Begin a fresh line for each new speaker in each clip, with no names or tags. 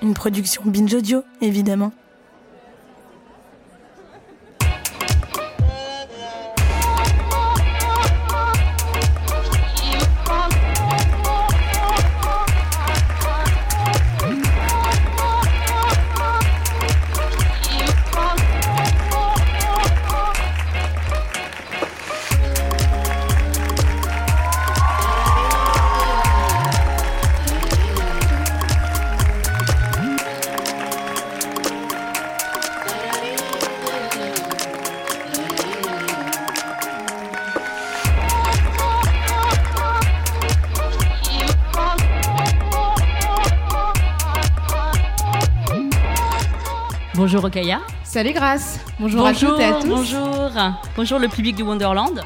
Une production Binge Audio, évidemment.
Bonjour Okaya.
Salut Grace. Bonjour, à toutes et à tous.
Bonjour. Bonjour le public du Wonderland.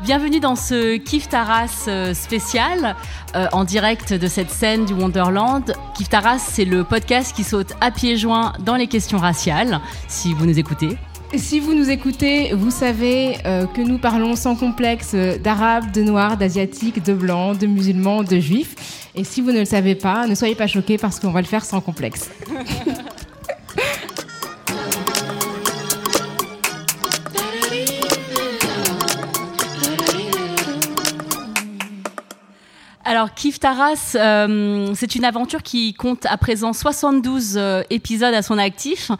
Bienvenue dans ce Kif Taras euh, spécial euh, en direct de cette scène du Wonderland. Kif Taras, c'est le podcast qui saute à pieds joints dans les questions raciales, si vous nous écoutez.
Si vous nous écoutez, vous savez euh, que nous parlons sans complexe d'arabes, de noirs, d'asiatiques, de blancs, de musulmans, de juifs. Et si vous ne le savez pas, ne soyez pas choqués parce qu'on va le faire sans complexe.
Alors, Kif Taras, euh, c'est une aventure qui compte à présent 72 euh, épisodes à son actif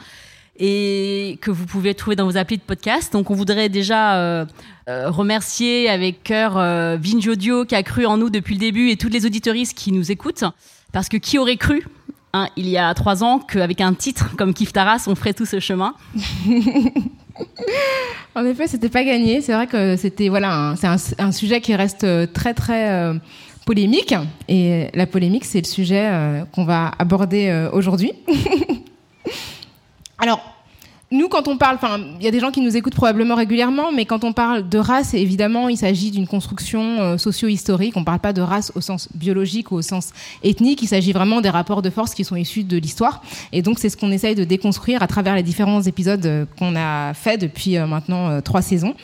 et que vous pouvez trouver dans vos applis de podcast. Donc, on voudrait déjà euh, remercier avec cœur Vinge Audio qui a cru en nous depuis le début et toutes les auditoristes qui nous écoutent. Parce que qui aurait cru, hein, il y a trois ans, qu'avec un titre comme Kif Taras, on ferait tout ce chemin?
En effet, c'était pas gagné. C'est vrai que c'était voilà, c'est un, sujet qui reste très très polémique. Et la polémique, c'est le sujet euh, qu'on va aborder euh, aujourd'hui. Alors, nous, quand on parle, il y a des gens qui nous écoutent probablement régulièrement, mais quand on parle de race, évidemment, il s'agit d'une construction euh, socio-historique. On ne parle pas de race au sens biologique ou au sens ethnique. Il s'agit vraiment des rapports de force qui sont issus de l'histoire. Et donc, c'est ce qu'on essaye de déconstruire à travers les différents épisodes qu'on a fait depuis maintenant trois saisons.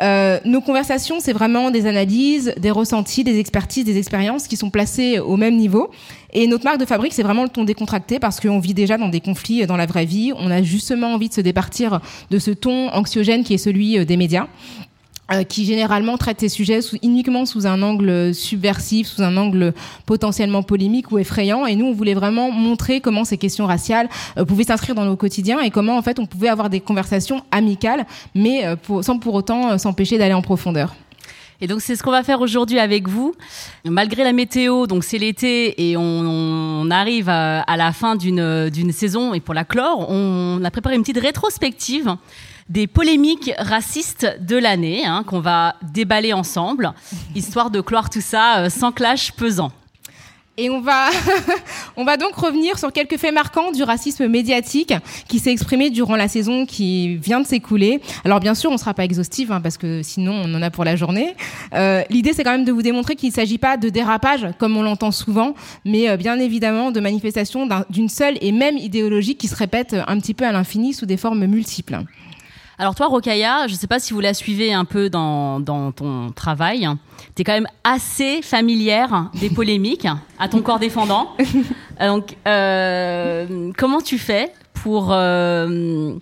Euh, nos conversations, c'est vraiment des analyses, des ressentis, des expertises, des expériences qui sont placées au même niveau. Et notre marque de fabrique, c'est vraiment le ton décontracté parce qu'on vit déjà dans des conflits dans la vraie vie. On a justement envie de se départir de ce ton anxiogène qui est celui euh, des médias. Euh, qui généralement traite ces sujets uniquement sous un angle subversif, sous un angle potentiellement polémique ou effrayant. Et nous, on voulait vraiment montrer comment ces questions raciales euh, pouvaient s'inscrire dans nos quotidiens et comment en fait on pouvait avoir des conversations amicales, mais euh, sans pour autant s'empêcher d'aller en profondeur.
Et donc c'est ce qu'on va faire aujourd'hui avec vous. Malgré la météo, donc c'est l'été et on, arrive à, à la fin d'une saison et pour la clore, on a préparé une petite rétrospective des polémiques racistes de l'année hein, qu'on va déballer ensemble, histoire de clore tout ça euh, sans clash pesant.
Et on va, on va donc revenir sur quelques faits marquants du racisme médiatique qui s'est exprimé durant la saison qui vient de s'écouler. Alors bien sûr, on ne sera pas exhaustif hein, parce que sinon on en a pour la journée. Euh, L'idée, c'est quand même de vous démontrer qu'il ne s'agit pas de dérapage comme on l'entend souvent, mais euh, bien évidemment de manifestations d'une seule et même idéologie qui se répète un petit peu à l'infini sous des formes multiples.
Alors toi, Rokaya, je ne sais pas si vous la suivez un peu dans, dans ton travail. Tu es quand même assez familière des polémiques à ton corps défendant. Donc, euh, comment tu fais pour euh,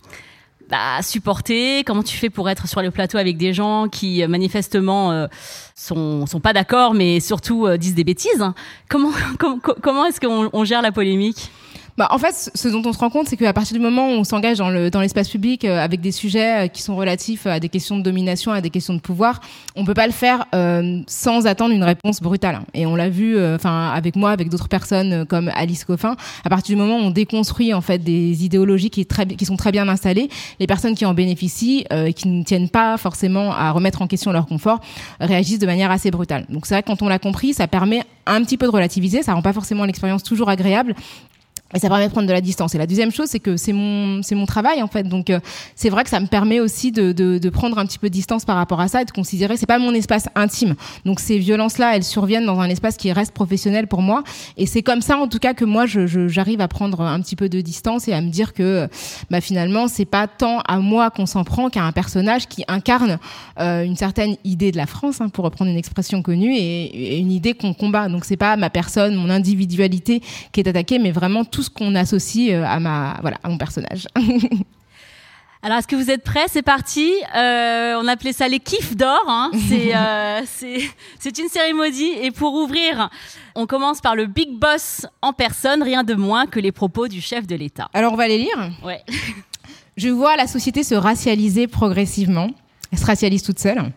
bah, supporter? Comment tu fais pour être sur le plateau avec des gens qui manifestement euh, sont, sont pas d'accord, mais surtout disent des bêtises? Comment, comment, comment est-ce qu'on gère la polémique?
Bah, en fait, ce dont on se rend compte, c'est qu'à partir du moment où on s'engage dans le dans l'espace public euh, avec des sujets euh, qui sont relatifs à des questions de domination, à des questions de pouvoir, on peut pas le faire euh, sans attendre une réponse brutale. Et on l'a vu, enfin avec moi, avec d'autres personnes comme Alice Coffin. À partir du moment où on déconstruit en fait des idéologies qui, sont très bien installées, les personnes qui en bénéficient, qui ne tiennent pas forcément à remettre en question leur confort, réagissent de manière assez brutale. Donc c'est vrai que quand on l'a compris, ça permet un petit peu de relativiser. Ça rend pas forcément l'expérience toujours agréable, et ça permet de prendre de la distance. Et la deuxième chose, c'est que c'est mon c'est mon travail en fait. Donc euh, c'est vrai que ça me permet aussi de, de, de prendre un petit peu de distance par rapport à ça et de considérer c'est pas mon espace intime. Donc ces violences là, elles surviennent dans un espace qui reste professionnel pour moi. Et c'est comme ça en tout cas que moi je j'arrive à prendre un petit peu de distance et à me dire que bah finalement c'est pas tant à moi qu'on s'en prend qu'à un personnage qui incarne euh, une certaine idée de la France, hein, pour reprendre une expression connue, et, et une idée qu'on combat. Donc c'est pas ma personne, mon individualité qui est attaquée, mais vraiment tout ce qu'on associe euh, à ma voilà à mon personnage.
Alors, est-ce que vous êtes prêts? C'est parti. Euh, on appelait ça les kiffs d'or. Hein. Euh, c'est une cérémonie. Et pour ouvrir, on commence par le big boss en personne, rien de moins que les propos du chef de l'État.
Alors, on va les lire
Ouais.
Je vois la société se racialiser progressivement. Elle se racialise toute seule.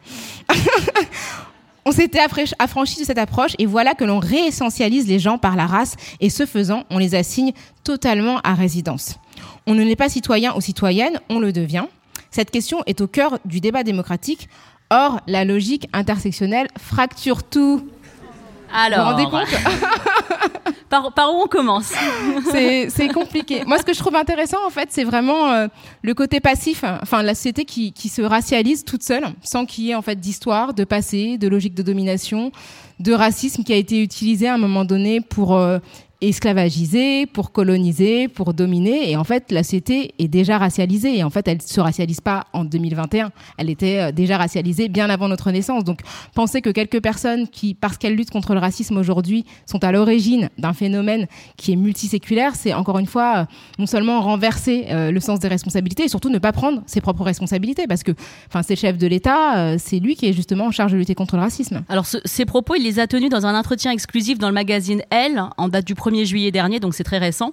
On s'était affranchi de cette approche et voilà que l'on réessentialise les gens par la race et ce faisant, on les assigne totalement à résidence. On ne n'est pas citoyen ou citoyenne, on le devient. Cette question est au cœur du débat démocratique. Or, la logique intersectionnelle fracture tout.
Alors,
vous vous rendez compte
par, par, où on commence?
C'est compliqué. Moi, ce que je trouve intéressant, en fait, c'est vraiment euh, le côté passif, enfin, la société qui, qui se racialise toute seule, sans qu'il y ait en fait d'histoire, de passé, de logique de domination, de racisme qui a été utilisé à un moment donné pour euh, esclavagisée, pour coloniser, pour dominer. Et en fait, la société est déjà racialisée. Et en fait, elle se racialise pas en 2021. Elle était euh, déjà racialisée bien avant notre naissance. Donc, penser que quelques personnes qui, parce qu'elles luttent contre le racisme aujourd'hui, sont à l'origine d'un phénomène qui est multiséculaire, c'est encore une fois euh, non seulement renverser euh, le sens des responsabilités et surtout ne pas prendre ses propres responsabilités. Parce que, enfin, c'est chef de l'État, c'est lui qui est justement en charge de lutter contre le racisme.
Alors, ces propos, il les a tenus dans un entretien exclusif dans le magazine Elle, en date du 1er juillet dernier, donc c'est très récent,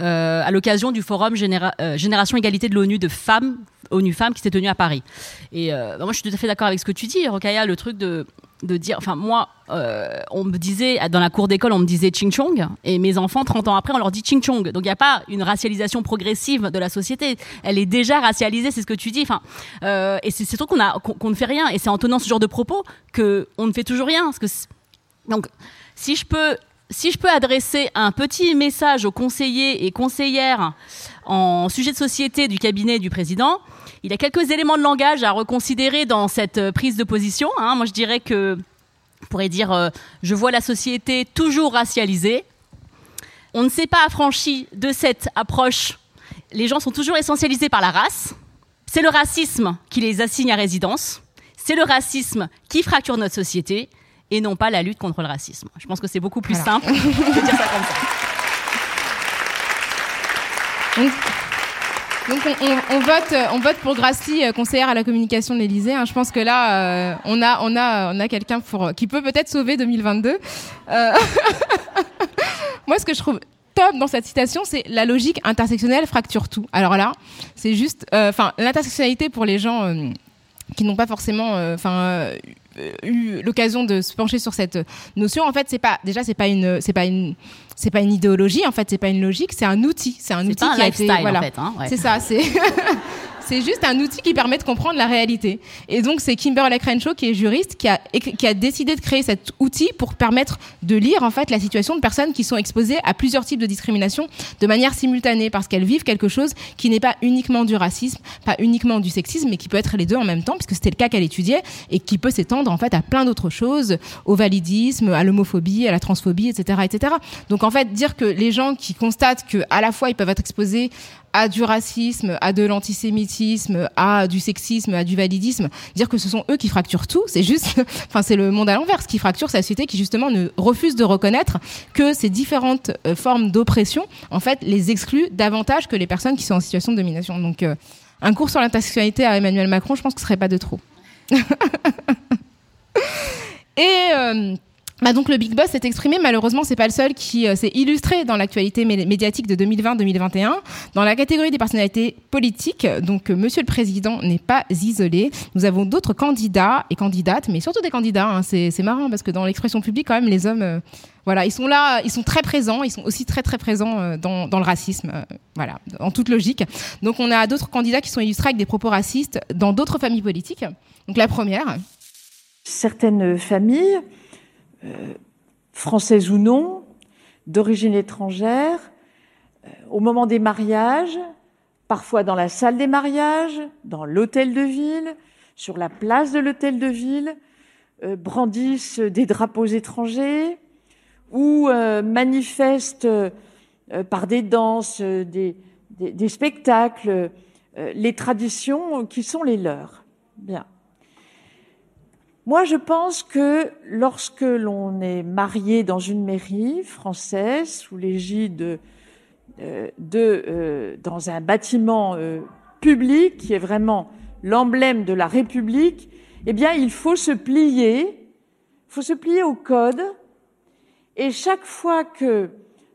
euh, à l'occasion du forum euh, Génération Égalité de l'ONU de femmes, ONU Femmes, qui s'est tenu à Paris. Et euh, bah, moi, je suis tout à fait d'accord avec ce que tu dis, Rokaya, le truc de de dire, enfin moi, on me disait dans la cour d'école, on me disait Ching Chong, et mes enfants, 30 ans après, on leur dit Ching Chong. Donc il n'y a pas une racialisation progressive de la société, elle est déjà racialisée, c'est ce que tu dis. Enfin, et c'est qu'on a qu'on ne fait rien, et c'est en tenant ce genre de propos que on ne fait toujours rien. Donc si je peux si je peux adresser un petit message aux conseillers et conseillères en sujet de société du cabinet du président, il y a quelques éléments de langage à reconsidérer dans cette euh, prise de position. Hein. Moi, je dirais que, on pourrait dire, euh, je vois la société toujours racialisée. On ne s'est pas affranchi de cette approche. Les gens sont toujours essentialisés par la race. C'est le racisme qui les assigne à résidence. C'est le racisme qui fracture notre société et non pas la lutte contre le racisme. Je pense que c'est beaucoup plus simple de dire ça comme ça.
Donc, on, vote, on vote pour Grassley, euh, conseillère à la communication de l'Élysée. Hein. Je pense que là, euh, on a, on a, on a quelqu'un pour qui peut peut-être sauver 2022. Euh, moi, ce que je trouve top dans cette citation, c'est la logique intersectionnelle fracture tout. Alors là, c'est juste, enfin, l'intersectionnalité pour les gens qui n'ont pas forcément, enfin euh, eu l'occasion de se pencher sur cette notion, en fait, c'est pas déjà c'est pas une c'est pas une c'est pas une idéologie, en fait, c'est pas une logique, c'est un outil, c'est un outil
qui
a
été
voilà,
en fait, hein,
c'est ça, c'est C'est juste un outil qui permet de comprendre la réalité. Et donc, c'est Kimberly Crenshaw, qui est juriste, qui a, qui a décidé de créer cet outil pour permettre de lire, en fait, la situation de personnes qui sont exposées à plusieurs types de discrimination de manière simultanée, parce qu'elles vivent quelque chose qui n'est pas uniquement du racisme, pas uniquement du sexisme, mais qui peut être les deux en même temps, puisque c'était le cas qu'elle étudiait, et qui peut s'étendre, en fait, à plein d'autres choses, au validisme, à l'homophobie, à la transphobie, etc., etc. Donc, en fait, dire que les gens qui constatent que, à la fois, ils peuvent être exposés à du racisme, à de l'antisémitisme, à du sexisme, à du validisme, dire que ce sont eux qui fracturent tout, c'est juste, enfin c'est le monde à l'envers, qui fracture, c'est société qui justement ne refuse de reconnaître que ces différentes euh, formes d'oppression, en fait, les excluent davantage que les personnes qui sont en situation de domination. Donc, euh, un cours sur l'intersectionnalité à Emmanuel Macron, je pense que ce serait pas de trop. Et euh, Bah donc le Big Boss s'est exprimé, malheureusement c'est pas le seul qui euh, s'est illustré dans l'actualité médiatique de 2020-2021 dans la catégorie des personnalités politiques. Donc euh, Monsieur le Président n'est pas isolé. Nous avons d'autres candidats et candidates, mais surtout des candidats. Hein. C'est marrant parce que dans l'expression publique quand même les hommes, euh, voilà, ils sont là, ils sont très présents, ils sont aussi très très présents dans, dans le racisme, voilà, en toute logique. Donc on a d'autres candidats qui sont illustrés avec des propos racistes dans d'autres familles politiques. Donc la première.
Certaines familles française ou non, d'origine étrangère, euh, au moment des mariages, parfois dans la salle des mariages, dans l'hôtel de ville, sur la place de l'hôtel de ville, euh, brandissent des drapeaux étrangers ou manifestent par des danses, des, des spectacles, les traditions qui sont les leurs. Bien. Moi, je pense que lorsque l'on est marié dans une mairie française sous l'égide euh, de, euh, dans un bâtiment euh, public qui est vraiment l'emblème de la République, eh bien, il faut se plier, faut se plier au code. Et chaque fois que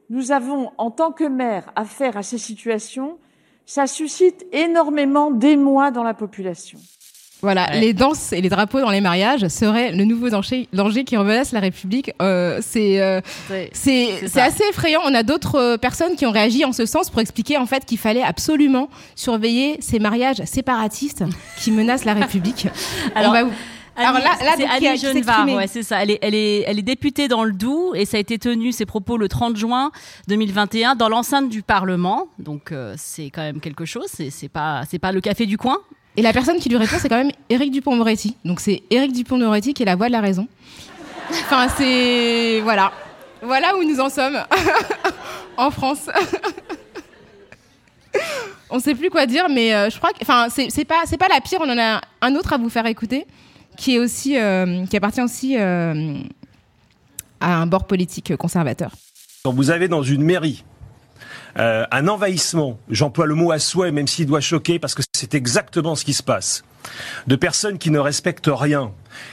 nous avons, en tant que maire, affaire à ces situations, ça suscite énormément d'émoi dans la population.
Voilà, les danses et les drapeaux dans les mariages seraient le nouveau danger, danger qui menace la République. Euh, c'est euh, c'est assez effrayant. On a d'autres euh, personnes qui ont réagi en ce sens pour expliquer en fait qu'il fallait absolument surveiller ces mariages séparatistes qui menacent la République.
Alors, Alors là, là c'est Annie Genevard, ouais, c'est ça. Elle est, elle est, elle est députée dans le Doubs et ça a été tenu ses propos le 30 juin 2021 dans l'enceinte du Parlement. Donc euh, c'est quand même quelque chose. C'est pas, c'est pas le café du coin,
et la personne qui lui répond, c'est quand même Éric Dupont-Moretti. Donc c'est Éric Dupont-Moretti qui est la voix de la raison. Enfin, c'est. Voilà. Voilà où nous en sommes. en France. on ne sait plus quoi dire, mais euh, je crois que. Enfin, c'est pas, pas la pire. On en a un autre à vous faire écouter, qui, est aussi, euh, qui appartient aussi euh, à un bord politique conservateur.
Quand vous avez dans une mairie euh, un envahissement, j'emploie le mot à souhait, même s'il doit choquer, parce que c'est exactement ce qui se passe, de personnes qui ne respectent rien,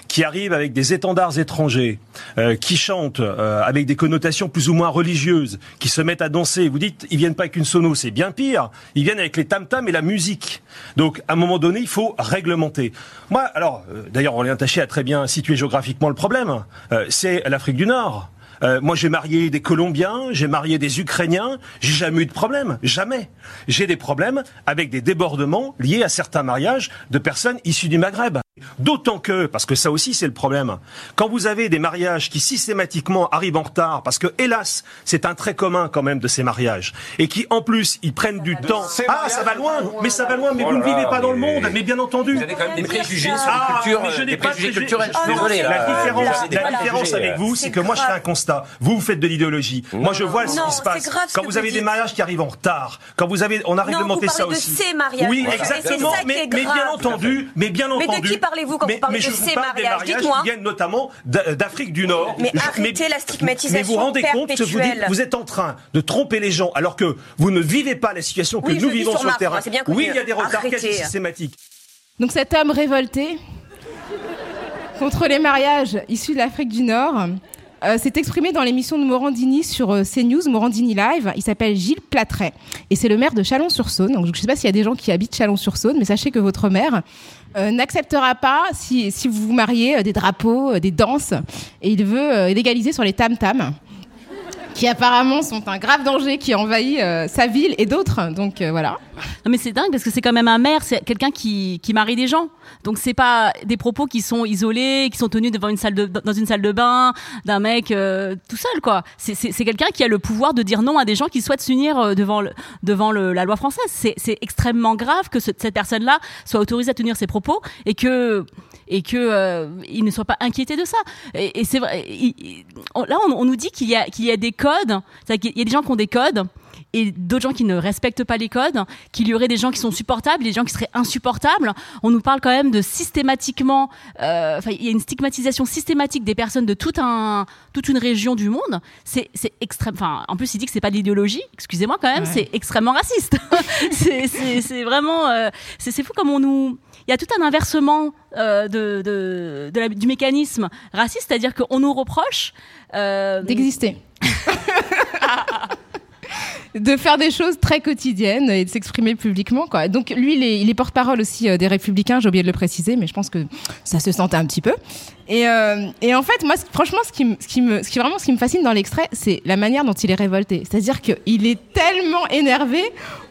qui arrivent avec des étendards étrangers, euh, qui chantent euh, avec des connotations plus ou moins religieuses, qui se mettent à danser. Vous dites, ils viennent pas avec une sono, c'est bien pire. Ils viennent avec les tam-tams et la musique. Donc, à un moment donné, il faut réglementer. Moi, alors, d'ailleurs, on Taché a très bien situé géographiquement le problème. c'est l'Afrique du Nord. Euh, moi, j'ai marié des Colombiens, j'ai marié des Ukrainiens, j'ai jamais eu de problème, jamais. J'ai des problèmes avec des débordements liés à certains mariages de personnes issues du Maghreb. D'autant que, parce que ça aussi c'est le problème, quand vous avez des mariages qui systématiquement arrivent en retard, parce que hélas, c'est un trait commun quand même de ces mariages, et qui en plus ils prennent du temps. Ah, ça va loin, mais ça va loin, mais vous ne vivez pas dans le monde, mais bien entendu.
Vous avez quand même des préjugés sur la culture,
mais je n'ai pas de préjugés culturels. La différence, la différence avec vous, c'est que moi je fais un constat. Vous, vous faites de l'idéologie. Moi, je vois ce qui se passe. Quand vous avez des mariages qui arrivent en retard, quand vous avez, on a réglementé ça aussi. Oui, exactement. Mais, bien entendu, mais bien entendu.
Mais parlez-vous quand vous parlez de ces mariages Dites-moi.
Qui viennent notamment d'Afrique du Nord.
Mais arrêtez la stigmatisation
Mais vous vous rendez compte que vous dites, vous êtes en train de tromper les gens alors que vous ne vivez pas la situation que nous vivons sur le terrain. Oui, il y a des retards quasi systématiques.
Donc cet homme révolté contre les mariages issus de l'Afrique du Nord euh, s'est exprimé dans l'émission de Morandini sur euh, CNews, Morandini Live. Il s'appelle Gilles Platret et c'est le maire de Chalon-sur-Saône. Donc je ne sais pas s'il y a des gens qui habitent Chalon-sur-Saône, mais sachez que votre maire euh, n'acceptera pas, si, si vous vous mariez, des drapeaux, des danses, et il veut légaliser sur les tam-tams qui apparemment sont un grave danger qui envahit euh, sa ville et d'autres. Donc euh, voilà.
Non mais c'est dingue parce que c'est quand même un maire, c'est quelqu'un qui, qui marie des gens. Donc c'est pas des propos qui sont isolés, qui sont tenus devant une salle de, dans une salle de bain d'un mec euh, tout seul quoi. C'est quelqu'un qui a le pouvoir de dire non à des gens qui souhaitent s'unir devant le, devant le, la loi française. C'est extrêmement grave que cette personne-là soit autorisée à tenir ses propos et que et que euh, il ne soit pas inquiété de ça. Et, c'est vrai. là, on, nous dit qu'il y a qu'il y a des codes, il y a des gens qui ont des codes et d'autres gens qui ne respectent pas les codes, qu'il y aurait des gens qui sont supportables, des gens qui seraient insupportables. On nous parle quand même de systématiquement, euh, il y a une stigmatisation systématique des personnes de tout un, toute une région du monde. C'est, extrême. Enfin, en plus, il dit que c'est pas l'idéologie. Excusez-moi quand même, c'est extrêmement raciste. c'est, vraiment, euh, c'est fou comme on nous, il y a tout un inversement euh, de, de, de la, du mécanisme raciste, c'est-à-dire qu'on nous reproche
euh, d'exister. de faire des choses très quotidiennes et de s'exprimer publiquement. Quoi. Donc lui, il est, il est porte-parole aussi euh, des Républicains, j'ai oublié de le préciser, mais je pense que ça se sentait un petit peu. Et, euh, et en fait, moi, franchement, ce qui, ce qui me, ce qui vraiment, ce qui me fascine dans l'extrait, c'est la manière dont il est révolté. C'est-à-dire qu'il est tellement énervé,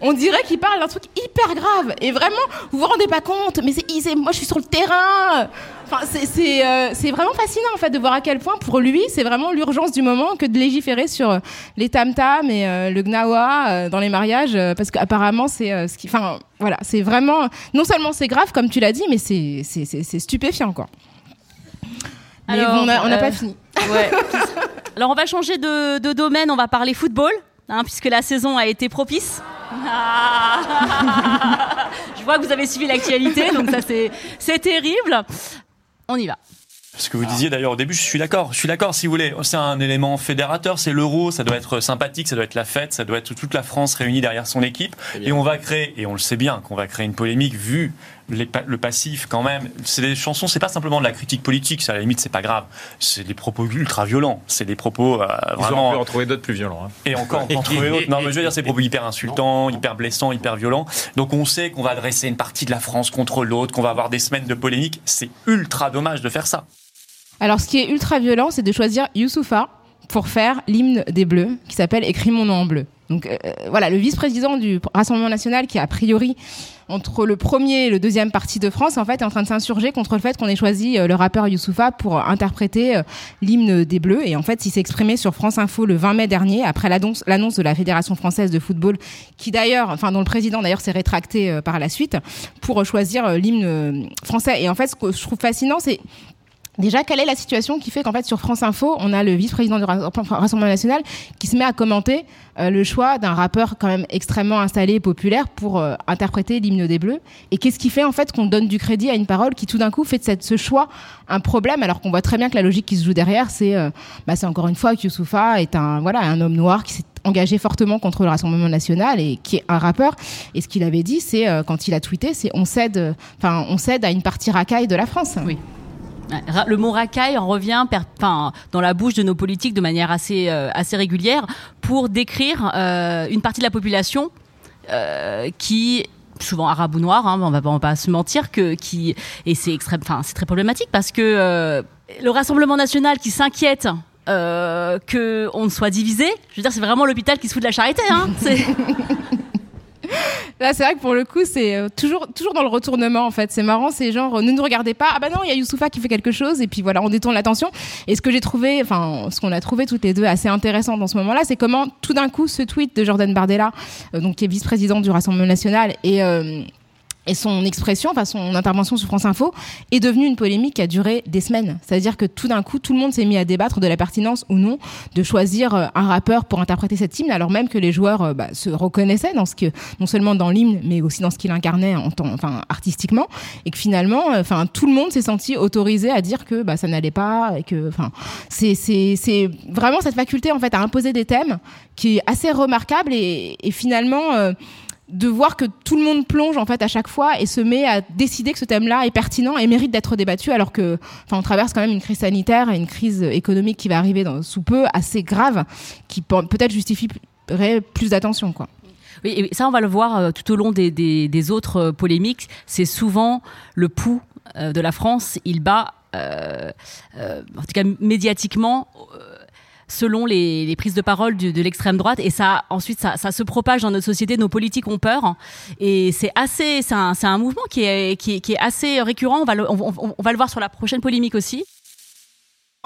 on dirait qu'il parle d'un truc hyper grave. Et vraiment, vous vous rendez pas compte, mais c'est, moi, je suis sur le terrain. Enfin, c'est euh, vraiment fascinant en fait de voir à quel point pour lui c'est vraiment l'urgence du moment que de légiférer sur euh, les tam tam et euh, le gnawa euh, dans les mariages parce qu'apparemment c'est ce qui, enfin voilà, c'est vraiment non seulement c'est grave comme tu l'as dit, mais c'est c'est stupéfiant quoi. Alors, on n'a pas fini.
Ouais. Alors on va changer de, de, domaine, on va parler football, hein, puisque la saison a été propice. Je vois que vous avez suivi l'actualité, donc ça c'est terrible. On y va.
Ce que vous disiez d'ailleurs au début, je suis d'accord. Je suis d'accord si vous voulez. C'est un élément fédérateur, c'est l'euro, ça doit être sympathique, ça doit être la fête, ça doit être toute la France réunie derrière son équipe. Et on va créer, et on le sait bien, qu'on va créer une polémique vu le passif quand même. C'est des chansons, c'est pas simplement de la critique politique, ça à la limite c'est pas grave. C'est des propos ultra violents. C'est des propos euh, vraiment.
On peut en trouver d'autres plus violents. Hein.
Et encore on peut en trouver d'autres. Non mais je veux dire c'est des propos hyper insultants, hyper blessants, hyper violents. Donc on sait qu'on va adresser une partie de la France contre l'autre, qu'on va avoir des semaines de polémique. C'est ultra dommage de faire ça.
Alors, ce qui est ultra violent, c'est de choisir Youssoufa pour faire l'hymne des Bleus, qui s'appelle Écris mon nom en bleu. Donc euh, voilà, le vice-président du Rassemblement national, qui a priori entre le premier et le deuxième parti de France, en fait, est en train de s'insurger contre le fait qu'on ait choisi euh, le rappeur Youssoufa pour interpréter euh, l'hymne des Bleus. Et en fait, il s'est exprimé sur France Info le 20 mai dernier, après l'annonce de la Fédération française de football, qui d'ailleurs, enfin dont le président d'ailleurs s'est rétracté par la suite, pour choisir l'hymne français. Et en fait, ce que je trouve fascinant, c'est Déjà, quelle est la situation qui fait qu'en fait sur France Info, on a le vice-président du Rassemblement national qui se met à commenter euh, le choix d'un rappeur quand même extrêmement installé et populaire pour euh, interpréter l'hymne des Bleus? Et qu'est-ce qui fait en fait qu'on donne du crédit à une parole qui tout d'un coup fait de ce choix un problème alors qu'on voit très bien que la logique qui se joue derrière, c'est euh, bah, c'est encore une fois que Youssoufa est un voilà un homme noir qui s'est engagé fortement contre le Rassemblement national et qui est un rappeur. Et ce qu'il avait dit, c'est quand il a tweeté, c'est on cède, enfin on cède à une partie racaille de la France.
Oui. Le mot racaille en revient dans la bouche de nos politiques de manière assez, euh, assez régulière pour décrire euh, une partie de la population euh, qui souvent arabe ou noir, hein, on va pas, pas se mentir que qui et c'est extrême, enfin c'est très problématique parce que le Rassemblement national qui s'inquiète euh, que on soit divisé, je veux dire c'est vraiment l'hôpital qui se fout de la charité, hein.
Là, c'est vrai que pour le coup, c'est euh, toujours, toujours dans le retournement, en fait. C'est marrant, c'est genre, ne nous regardez pas. Ah bah non, il y a Youssoufa qui fait quelque chose, et puis voilà, on détourne l'attention. Et ce que j'ai trouvé, enfin, ce qu'on a trouvé toutes les deux assez intéressant dans ce moment-là, c'est comment tout d'un coup, ce tweet de Jordan Bardella, euh, donc qui est vice-président du Rassemblement national, et euh, et son expression, enfin son intervention sur France Info, est devenue une polémique qui a duré des semaines. C'est-à-dire que tout d'un coup, tout le monde s'est mis à débattre de la pertinence ou non de choisir euh, un rappeur pour interpréter cette hymne, alors même que les joueurs euh, bah, se reconnaissaient dans ce que, non seulement dans l'hymne, mais aussi dans ce qu'il incarnait en temps, enfin artistiquement, et que finalement, euh, enfin tout le monde s'est senti autorisé à dire que bah, ça n'allait pas, et que, enfin, c'est c'est vraiment cette faculté en fait à imposer des thèmes qui est assez remarquable et, et finalement de voir que tout le monde plonge en fait à chaque fois et se met à décider que ce thème-là est pertinent et mérite d'être débattu alors que enfin on traverse quand même une crise sanitaire et une crise économique qui va arriver sous peu assez grave qui peut-être justifierait plus d'attention quoi.
Oui, et ça on va le voir euh, tout au long des, des, autres euh, polémiques, c'est souvent le pouls euh, de la France, il bat en tout cas médiatiquement selon les, prises de parole de, l'extrême droite. Et ça ensuite ça, se propage dans notre société. Nos politiques ont peur. Et c'est assez c'est un, un, mouvement qui est, qui est, assez récurrent. On va le, on va le voir sur la prochaine polémique aussi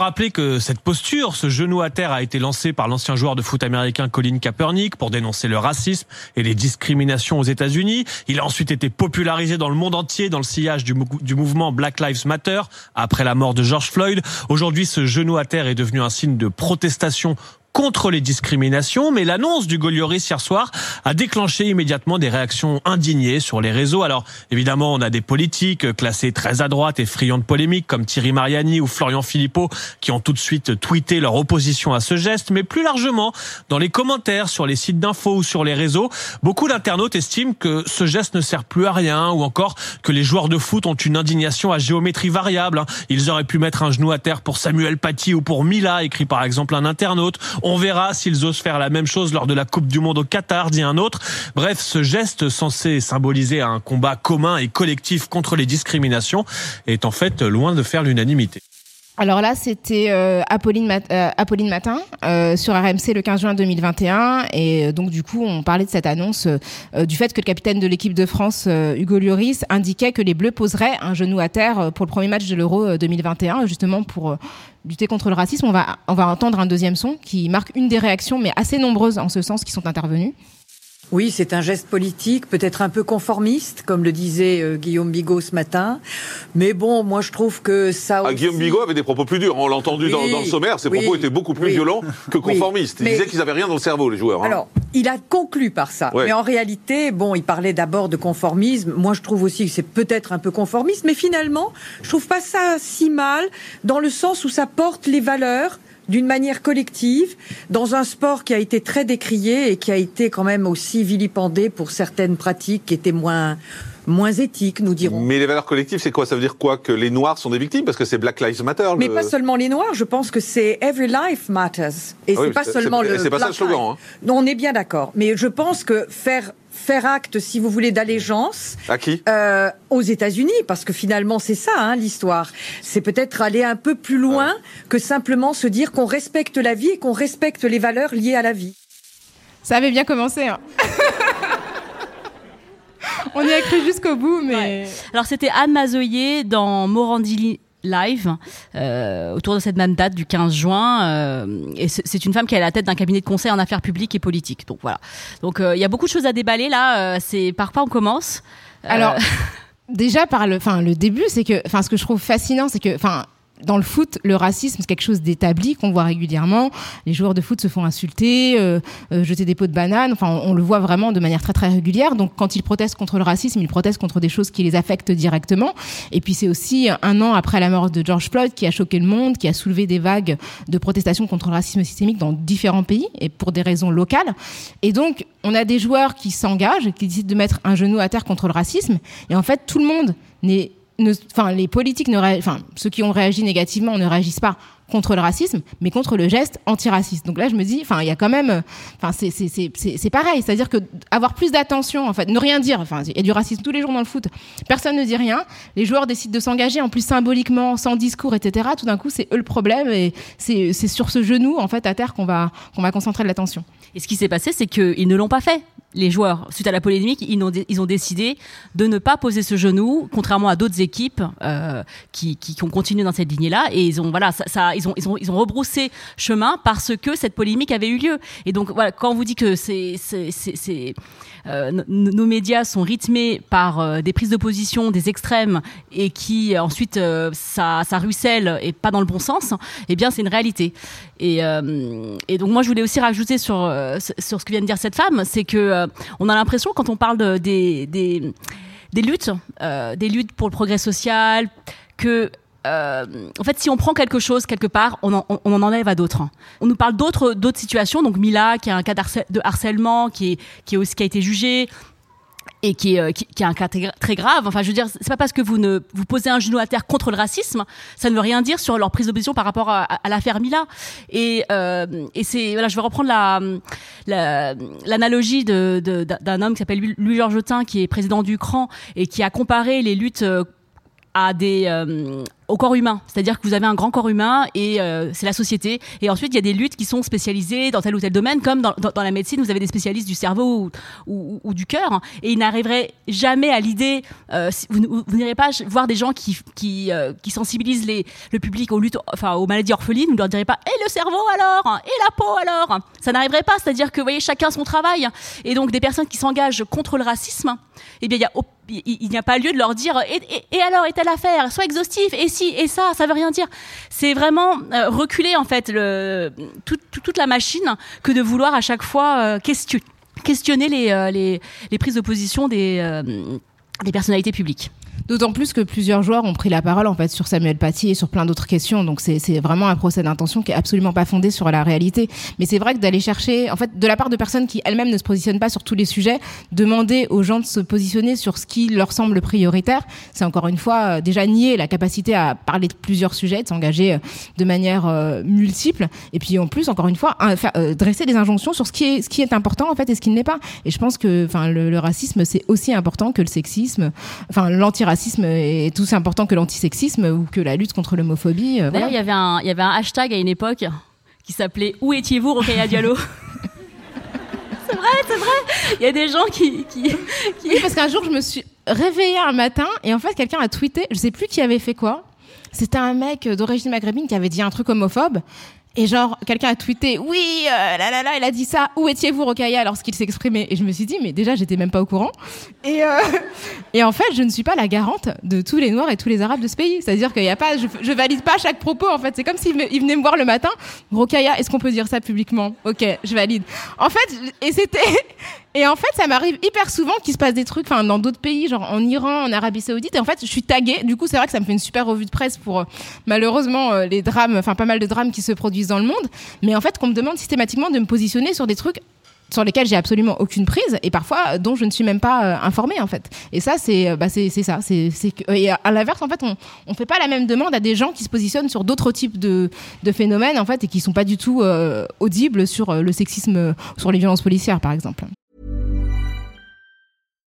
Rappeler que cette posture, ce genou à terre, a été lancé par l'ancien joueur de foot américain Colin Kaepernick pour dénoncer le racisme et les discriminations aux États-Unis. Il a ensuite été popularisé dans le monde entier dans le sillage du, du mouvement Black Lives Matter après la mort de George Floyd. Aujourd'hui, ce genou à terre est devenu un signe de protestation
contre les discriminations, mais l'annonce du Golioris hier soir a déclenché immédiatement des réactions indignées sur les réseaux. Alors évidemment, on a des politiques classés très à droite et friands de polémiques comme Thierry Mariani ou Florian Philippot qui ont tout de suite tweeté leur opposition à ce geste, mais plus largement, dans les commentaires sur les sites d'infos ou sur les réseaux, beaucoup d'internautes estiment que ce geste ne sert plus à rien ou encore que les joueurs de foot ont une indignation à géométrie variable. Ils auraient pu mettre un genou à terre pour Samuel Paty ou pour Mila, écrit par exemple un internaute. On verra s'ils osent faire la même chose lors de la Coupe du Monde au Qatar, dit un autre. Bref, ce geste censé symboliser un combat commun et collectif contre les discriminations est en fait loin de faire l'unanimité.
Alors là, c'était euh, Apolline, euh, Apolline, Matin euh, sur RMC le 15 juin 2021. Et donc, du coup, on parlait de cette annonce du fait que le capitaine de l'équipe de France, Hugo Lloris, indiquait que les Bleus poseraient un genou à terre pour le premier match de l'Euro 2021, justement pour lutter contre le racisme. On va, on va entendre un deuxième son qui marque une des réactions, mais assez nombreuses en ce sens, qui sont intervenues.
Oui, c'est un geste politique, peut-être un peu conformiste, comme le disait euh, Guillaume Bigot ce matin. Mais bon, moi je trouve que ça.
Ah, Guillaume Bigot avait des propos plus durs. On l'a entendu dans, le sommaire. Ses propos étaient beaucoup plus violents que conformistes. Il disait qu'ils n'avaient rien dans le cerveau, les joueurs.
Hein. Alors, il a conclu par ça. Mais en réalité, bon, il parlait d'abord de conformisme. Moi, je trouve aussi que c'est peut-être un peu conformiste. Mais finalement, je trouve pas ça si mal, dans le sens où ça porte les valeurs d'une manière collective dans un sport qui a été très décrié et qui a été quand même aussi vilipendé pour certaines pratiques qui étaient moins moins éthiques, nous dirons.
Mais les valeurs collectives, c'est quoi? Ça veut dire quoi? Que les Noirs sont des victimes? Parce que c'est Black Lives Matter.
Mais pas seulement les Noirs, je pense que c'est Every Life Matters. Et ah c'est pas seulement le.
C'est pas ça le slogan. Hein.
Non, on est bien d'accord. Mais je pense que faire faire acte, si vous voulez, d'allégeance.
À qui?
euh, Aux États-Unis, parce que finalement, c'est ça hein, l'histoire. C'est peut-être aller un peu plus loin que simplement se dire qu'on respecte la vie et qu'on respecte les valeurs liées à la vie.
Ça avait bien commencé. Hein. On y a cru jusqu'au bout, mais.
Alors c'était Anne Mazoyer dans Morandini live euh, autour de cette même date du 15 juin. Euh, et c'est une femme qui est à la tête d'un cabinet de conseil en affaires publiques et politiques. Donc voilà. Donc euh, il y a beaucoup de choses à déballer là. c'est par quoi on commence?
Alors déjà par le, enfin le début, c'est que, enfin ce que je trouve fascinant, c'est que, enfin dans le foot, le racisme, c'est quelque chose d'établi qu'on voit régulièrement. Les joueurs de foot se font insulter, euh, euh, jeter des pots de banane. Enfin, on, le voit vraiment de manière très très régulière. Donc, quand ils protestent contre le racisme, ils protestent contre des choses qui les affectent directement. Et puis, c'est aussi un an après la mort de George Floyd qui a choqué le monde, qui a soulevé des vagues de protestation contre le racisme systémique dans différents pays et pour des raisons locales. Et donc, on a des joueurs qui s'engagent, qui décident de mettre un genou à terre contre le racisme. Et en fait, tout le monde n'est enfin, les politiques ne enfin, ceux qui ont réagi négativement ne réagissent pas contre le racisme, mais contre le geste antiraciste. Donc là, je me dis, enfin, il y a quand même, enfin, c'est pareil, c'est-à-dire que avoir plus d'attention, en fait, ne rien dire. Enfin, il y a du racisme tous les jours dans le foot. Personne ne dit rien. Les joueurs décident de s'engager, en plus symboliquement, sans discours, etc. Tout d'un coup, c'est eux le problème, et c'est sur ce genou, en fait, à terre, qu'on va qu'on va concentrer de l'attention.
Et ce qui s'est passé, c'est qu'ils ne l'ont pas fait les joueurs, suite à la polémique, ils ont, ils ont décidé de ne pas poser ce genou, contrairement à d'autres équipes euh, qui, qui, ont continué dans cette lignée-là. Et ils ont, voilà, ça, ils, ont, ils, ont, ils ont rebroussé chemin parce que cette polémique avait eu lieu. Et donc, voilà, quand on vous dit que c'est, euh, nos médias sont rythmés par euh, des prises de position des extrêmes et qui ensuite ça, ça ruisselle et pas dans le bon sens, eh bien, c'est une réalité. Et, et donc, moi, je voulais aussi rajouter sur, sur ce que vient de dire cette femme, c'est que euh, on a l'impression quand on parle des, des, luttes, euh, des luttes pour le progrès social, que euh, en fait, si on prend quelque chose quelque part, on en, on enlève à d'autres. On nous parle d'autres d'autres situations. Donc Mila, qui a un cas de harcèlement, qui est qui est aussi qui a été jugé et qui, euh, qui, qui, a un cas très grave. Enfin, je veux dire, c'est pas parce que vous ne vous posez un genou à terre contre le racisme, ça ne veut rien dire sur leur prise de position par rapport à, à, l'affaire Mila. Et, euh, et c'est voilà, je vais reprendre la l'analogie de, d'un homme qui s'appelle Louis Georgetin, qui est président du CRAN et qui a comparé les luttes euh, à des euh, au corps humain, c'est-à-dire que vous avez un grand corps humain et euh, c'est la société. Et ensuite, il y a des luttes qui sont spécialisées dans tel ou tel domaine, comme dans, la médecine, vous avez des spécialistes du cerveau ou, du cœur, et ils n'arriveraient jamais à l'idée. Euh, vous, n'irez pas voir des gens qui qui, euh, qui sensibilisent le public aux luttes, enfin aux maladies orphelines. Vous ne leur direz pas et le cerveau alors? Et la peau alors? Ça n'arriverait pas. C'est-à-dire que vous voyez chacun son travail. Et donc des personnes qui s'engagent contre le racisme, eh bien il y a il, n'y a pas lieu de leur dire et, alors et telle affaire, sois exhaustif et si et ça, ça veut rien dire. C'est vraiment euh, reculer en fait toute la machine que de vouloir à chaque fois questionner les, les, prises de position des personnalités publiques.
D'autant plus que plusieurs joueurs ont pris la parole en fait sur Samuel Paty et sur plein d'autres questions. Donc c'est vraiment un procès d'intention qui est absolument pas fondé sur la réalité. Mais c'est vrai que d'aller chercher, en fait, de la part de personnes qui elles-mêmes ne se positionnent pas sur tous les sujets, demander aux gens de se positionner sur ce qui leur semble prioritaire, c'est encore une fois euh, déjà nier la capacité à parler de plusieurs sujets, de s'engager euh, de manière euh, multiple. Et puis en plus, encore une fois, dresser des injonctions sur ce qui est important en fait et ce qui ne l'est pas. Et je pense que, enfin, le racisme c'est aussi important que le sexisme, enfin l'antiracisme racisme est aussi important que l'antisexisme ou que la lutte contre l'homophobie.
Euh, D'ailleurs, il y avait un, il y avait un hashtag à une époque qui s'appelait Où étiez-vous, Rokhaya Diallo C'est vrai, c'est vrai. Il y a des gens qui, qui,
parce qu'un jour, je me suis réveillée un matin et en fait, quelqu'un a tweeté. Je sais plus qui avait fait quoi. C'était un mec d'origine maghrébine qui avait dit un truc homophobe. Et genre, quelqu'un a tweeté, oui, euh, là là là, il a dit ça. Où étiez-vous, Rokaya, lorsqu'il s'exprimait Et je me suis dit, mais déjà, j'étais même pas au courant. Et, euh, et en fait, je ne suis pas la garante de tous les Noirs et tous les Arabes de ce pays. C'est-à-dire qu'il y a pas, je, je valide pas chaque propos. En fait, c'est comme s'il venait me voir le matin. Rokaya, est-ce qu'on peut dire ça publiquement? Ok, je valide. En fait, et c'était, et en fait, ça m'arrive hyper souvent qu'il se passe des trucs, enfin, dans d'autres pays, genre en Iran, en Arabie Saoudite. Et en fait, je suis taguée. Du coup, c'est vrai que ça me fait une super revue de presse pour euh, malheureusement euh, les drames, enfin pas mal de drames qui se produisent dans le monde. Mais en fait, qu'on me demande systématiquement de me positionner sur des trucs sur lesquels j'ai absolument aucune prise et parfois euh, dont je ne suis même pas informée en fait. Et ça c'est bah c'est ça, et à l'inverse en fait on on fait pas la même demande à des gens qui se positionnent sur d'autres types de phénomènes en fait et qui sont pas du tout audibles sur le sexisme sur les violences policières par exemple.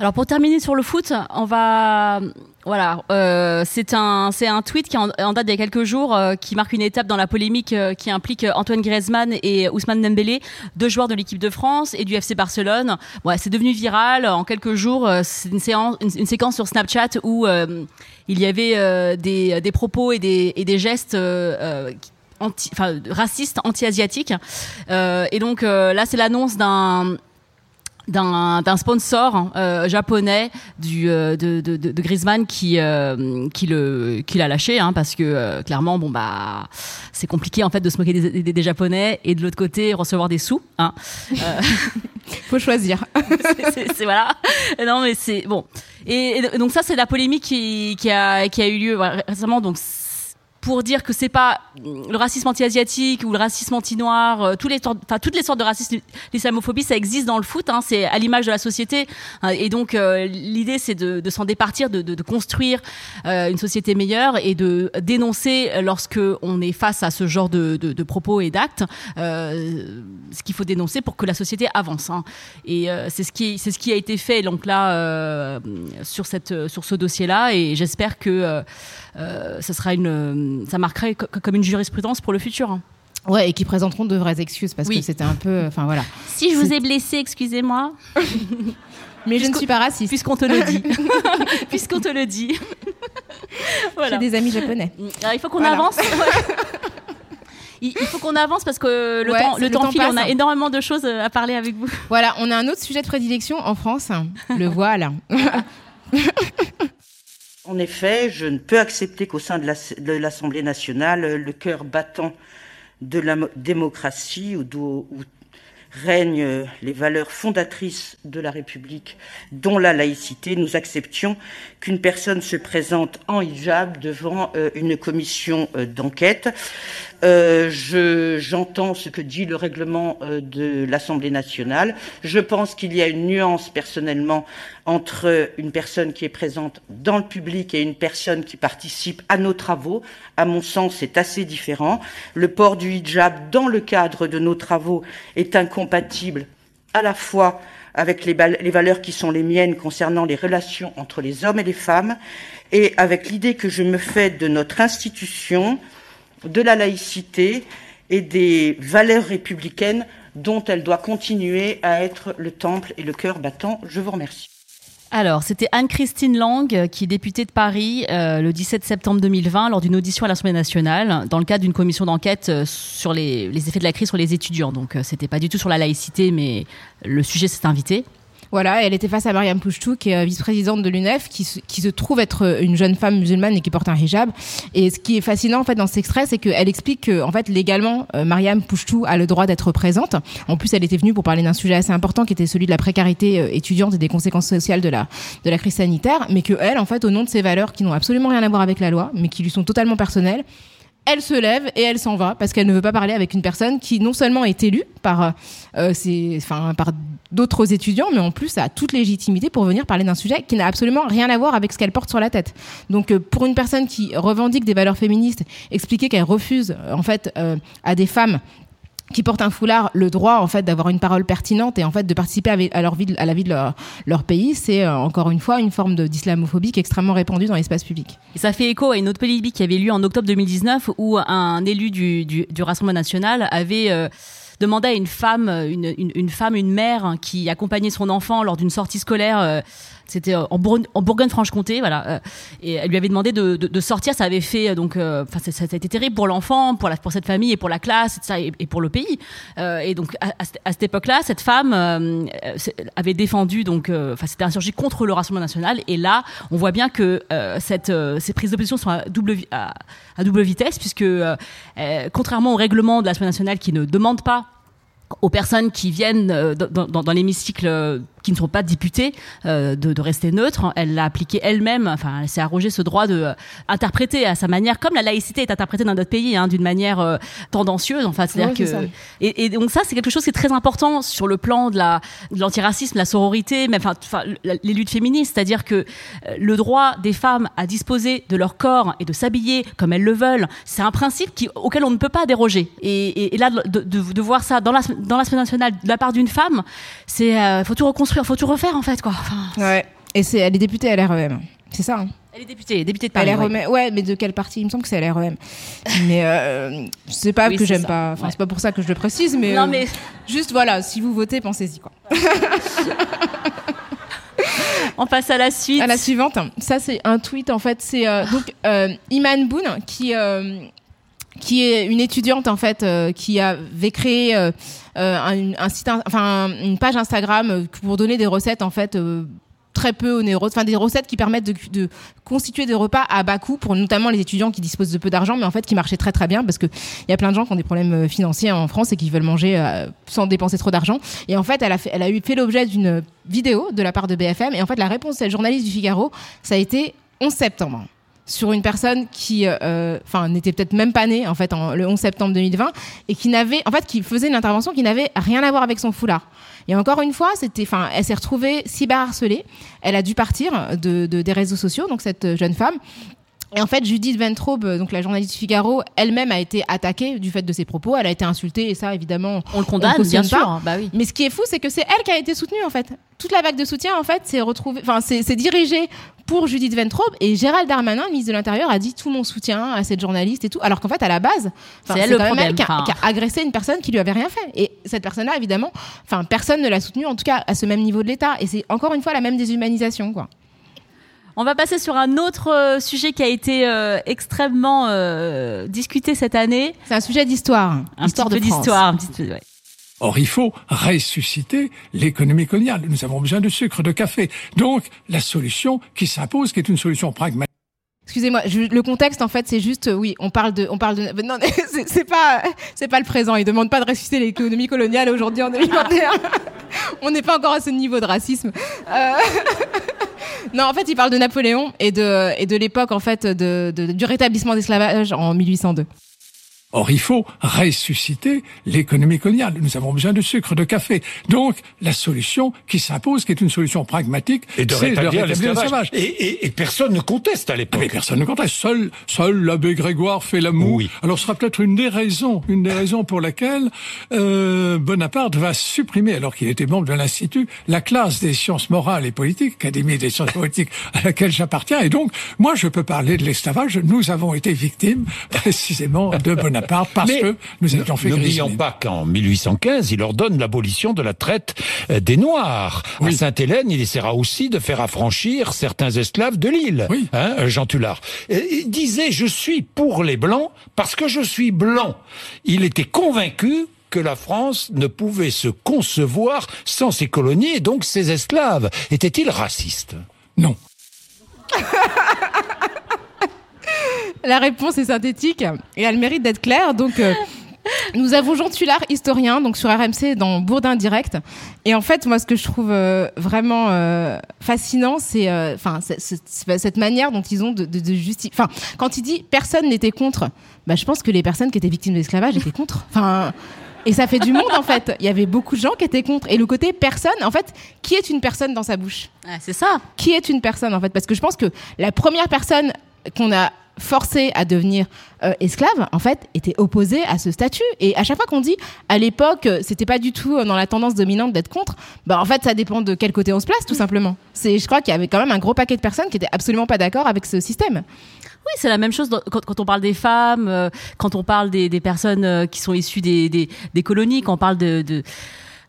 Alors pour terminer sur le foot, on va voilà, euh, c'est un c'est un tweet qui en, en date d'il y a quelques jours euh, qui marque une étape dans la polémique euh, qui implique Antoine Griezmann et Ousmane Dembélé, deux joueurs de l'équipe de France et du FC Barcelone. Ouais, c'est devenu viral en quelques jours. Euh, c'est une séance une, séquence sur Snapchat où il y avait des, des propos et des et des gestes anti, enfin, racistes anti-asiatiques. et donc là, c'est l'annonce d'un d'un sponsor euh, japonais du euh, de, de, de, Griezmann qui euh, qui le qui l'a lâché hein, parce que clairement bon bah c'est compliqué en fait de se moquer des, des, des japonais et de l'autre côté recevoir des sous hein.
faut choisir.
C'est voilà. Non mais c'est bon. Et, et, donc ça c'est la polémique qui, qui a qui a eu lieu récemment donc pour dire que c'est pas le racisme anti-asiatique ou le racisme anti-noir, euh, les toutes les sortes de racisme, l'islamophobie, ça existe dans le foot, hein, c'est à l'image de la société. Hein, et donc euh, l'idée, c'est de, s'en départir, de, construire euh, une société meilleure et de dénoncer lorsque on est face à ce genre de, propos et d'actes, ce qu'il faut dénoncer pour que la société avance. Hein. Et c'est ce qui c'est ce qui a été fait donc là sur cette sur ce dossier-là, et j'espère que ça sera une ça marquerait comme une jurisprudence pour le futur. Hein.
Ouais, et qui présenteront de vraies excuses parce que c'était un peu, enfin voilà.
Si je vous ai blessé, excusez-moi.
Mais je ne suis pas raciste.
Puisqu'on te le dit. Puisqu'on te le dit.
voilà. J'ai des amis japonais.
il faut qu'on avance. il, faut qu'on avance parce que le temps, le, temps, file. On a énormément de choses à parler avec vous.
Voilà, on a un autre sujet de prédilection en France, le voile.
En effet, je ne peux accepter qu'au sein de l'Assemblée nationale, le cœur battant de la démocratie, où, règnent les valeurs fondatrices de la République, dont la laïcité, nous acceptions qu'une personne se présente en hijab devant euh, une commission euh, d'enquête. Euh, j'entends ce que dit le règlement euh, de l'Assemblée nationale. Je pense qu'il y a une nuance personnellement entre une personne qui est présente dans le public et une personne qui participe à nos travaux. À mon sens, c'est assez différent. Le port du hijab dans le cadre de nos travaux est incompatible à la fois avec les, les, valeurs qui sont les miennes concernant les relations entre les hommes et les femmes, et avec l'idée que je me fais de notre institution, de la laïcité et des valeurs républicaines dont elle doit continuer à être le temple et le cœur battant. Je vous remercie.
Alors, c'était Anne-Christine Lang, qui est députée de Paris euh, le 17 septembre 2020 lors d'une audition à l'Assemblée nationale dans le cadre d'une commission d'enquête euh, sur les, effets de la crise sur les étudiants. Donc, euh, c'était pas du tout sur la laïcité, mais le sujet s'est invité.
Voilà, elle était face à Mariam Pouchtou, qui est euh, vice-présidente de l'UNEF, qui, qui, se trouve être euh, une jeune femme musulmane et qui porte un hijab. Et ce qui est fascinant en fait dans cet extrait, c'est qu'elle explique que en fait légalement, euh, Mariam Pouchtou a le droit d'être présente. En plus, elle était venue pour parler d'un sujet assez important, qui était celui de la précarité étudiante et des conséquences sociales de la de la crise sanitaire, mais que elle, en fait, au nom de ses valeurs qui n'ont absolument rien à voir avec la loi, mais qui lui sont totalement personnelles, elle se lève et elle s'en va parce qu'elle ne veut pas parler avec une personne qui non seulement est élue par, euh, par d'autres étudiants, mais en plus a toute légitimité pour venir parler d'un sujet qui n'a absolument rien à voir avec ce qu'elle porte sur la tête. Donc euh, pour une personne qui revendique des valeurs féministes, expliquer qu'elle refuse en fait euh, à des femmes qui portent un foulard le droit en fait d'avoir une parole pertinente et en fait de participer à, la vie de leur, pays, c'est euh, encore une fois une forme d'islamophobie extrêmement répandue dans l'espace public.
Et ça fait écho à une autre polémique qui avait lieu en octobre 2019 où un élu du, Rassemblement national avait euh, demandé à une femme, une, femme, une mère qui accompagnait son enfant lors d'une sortie scolaire euh, c'était en, Bourgogne-Franche-Comté, voilà. Euh, et elle lui avait demandé de, sortir. Ça avait fait euh, donc, euh, enfin, ça, a été terrible pour l'enfant, pour cette famille et pour la classe, et, pour le pays. et donc, à, cette époque-là, cette femme avait défendu donc, enfin, c'était insurgé contre le Rassemblement national. Et là, on voit bien que ces prises d'opposition sont à double, vitesse, puisque contrairement au règlement de l'Assemblée nationale qui ne demande pas aux personnes qui viennent dans l'hémicycle qui ne sont pas députés euh, de, de, rester neutre. Elle l'a appliqué elle-même, enfin, elle s'est arrogé ce droit de euh, interpréter à sa manière, comme la laïcité est interprétée dans notre pays, hein, d'une manière euh, tendancieuse. Enfin, c'est-à-dire que et, et, donc ça, c'est quelque chose qui est très important sur le plan de la de l'antiracisme, la sororité, mais enfin, les luttes féministes, c'est-à-dire que le droit des femmes à disposer de leur corps et de s'habiller comme elles le veulent, c'est un principe qui, auquel on ne peut pas déroger. Et, et là, de, de, de, voir ça dans la dans la semaine nationale de la part d'une femme, c'est faut tout reconstruire il faut tout refaire en fait quoi.
Ouais. Et c'est, elle est députée à l'REM. C'est ça. Hein
elle est députée, députée de Paris.
E ouais. mais de quel parti Il me semble que c'est à l'REM. mais euh, c'est pas que j'aime pas. Enfin, c'est pas pour ça que je le précise, mais, non, euh, mais... juste voilà, si vous votez, pensez-y quoi.
On passe à la suite.
À la suivante. Ça, c'est un tweet en fait. C'est euh, donc euh, Iman Boone qui qui est une étudiante en fait qui avait créé un, un, site, enfin une page Instagram pour donner des recettes en fait très peu onéreuses, enfin des recettes qui permettent de, de, constituer des repas à bas coût pour notamment les étudiants qui disposent de peu d'argent, mais en fait qui marchaient très très bien parce que il y a plein de gens qui ont des problèmes financiers en France et qui veulent manger euh, sans dépenser trop d'argent. Et en fait, elle a fait, elle a eu fait l'objet d'une vidéo de la part de BFM et en fait la réponse de journaliste du Figaro, ça a été 11 septembre sur une personne qui, euh, enfin, n'était peut-être même pas née en fait en, le 11 septembre 2020 et qui n'avait, en fait, qui faisait une intervention qui n'avait rien à voir avec son foulard. Et encore une fois, c'était, enfin, elle s'est retrouvée cyberharcelée. Elle a dû partir de, de, des réseaux sociaux, donc cette jeune femme. Et en fait, Judith Ventrobe, donc la journaliste du Figaro, elle-même a été attaquée du fait de ses propos. Elle a été insultée et ça, évidemment,
on le condamne, bien sûr. Bah oui.
Mais ce qui est fou, c'est que c'est elle qui a été soutenue en fait. Toute la vague de soutien, en fait, c'est retrouvé, enfin, c'est dirigé pour Judith Ventrobe et Gérald Darmanin, ministre de l'Intérieur, a dit tout mon soutien à cette journaliste et tout. Alors qu'en fait, à la base,
c'est elle le
quand
problème,
même elle qui a, qui a, agressé une personne qui lui avait rien fait. Et cette personne-là, évidemment, enfin, personne ne l'a soutenue, en tout cas à ce même niveau de l'État. Et c'est encore une fois la même déshumanisation, quoi.
On va passer sur un autre euh, sujet qui a été euh, extrêmement euh, discuté cette année.
C'est un sujet d'histoire.
Un histoire petit peu d'histoire.
Ouais. Or, il faut ressusciter l'économie coloniale. Nous avons besoin de sucre, de café. Donc, la solution qui s'impose, qui est une solution pragmatique.
Excusez-moi, le contexte en fait c'est juste oui, on parle de on parle de non c'est pas c'est pas le présent, il demande pas de ressusciter l'économie coloniale aujourd'hui en 2021. on n'est pas encore à ce niveau de racisme. Euh... non, en fait, il parle de Napoléon et de et de l'époque en fait de, de, du rétablissement d'esclavage en 1802.
Or, il faut ressusciter l'économie coloniale. Nous avons besoin de sucre, de café. Donc, la solution qui s'impose, qui est une solution pragmatique, c'est de
rétablir l'esclavage. Et, et- et personne ne conteste à l'époque.
mais personne ne conteste. Seul, seul l'abbé Grégoire fait la moue. Alors, ce sera peut-être une des raisons, une des raisons pour laquelle euh, Bonaparte va supprimer, alors qu'il était membre de l'Institut, la classe des sciences morales et politiques, Académie des sciences politiques à laquelle j'appartiens. Et donc, moi, je peux parler de l'esclavage. Nous avons été victimes, précisément, de Bonaparte parce
Mais
que nous étions fait
N'oublions pas qu'en 1815, il ordonne l'abolition de la traite euh, des Noirs. À Sainte-Hélène, il essaiera aussi de faire affranchir certains esclaves de l'île. Hein, euh, Jean Tullard. Il disait, je suis pour les Blancs parce que je suis blanc. Il était convaincu que la France ne pouvait se concevoir sans ses colonies et donc ses esclaves. Était-il raciste?
Non.
La réponse est synthétique et elle mérite d'être claire. Donc, euh, nous avons Jean Tullard, historien, donc sur RMC dans Bourdin Direct. Et en fait, moi, ce que je trouve euh, vraiment euh, fascinant, c'est, enfin, cette manière dont ils ont de, de, de justifier. Enfin, quand il dit personne n'était contre, bah, je pense que les personnes qui étaient victimes de l'esclavage étaient contre. Enfin. Et ça fait du monde en fait. Il y avait beaucoup de gens qui étaient contre. Et le côté personne, en fait, qui est une personne dans sa bouche?
C'est ça.
Qui est une personne en fait? Parce que je pense que la première personne qu'on a forcée à devenir euh, esclave, en fait, était opposée à ce statut. Et à chaque fois qu'on dit, à l'époque, euh, c'était pas du tout euh, dans la tendance dominante d'être contre, bah en fait, ça dépend de quel côté on se place, tout simplement. C'est, je crois qu'il y avait quand même un gros paquet de personnes qui étaient absolument pas d'accord avec ce système.
Oui, c'est la même chose quand, on parle des femmes, euh, quand on parle des, des personnes qui sont issues des, des, des colonies, quand on parle de, de,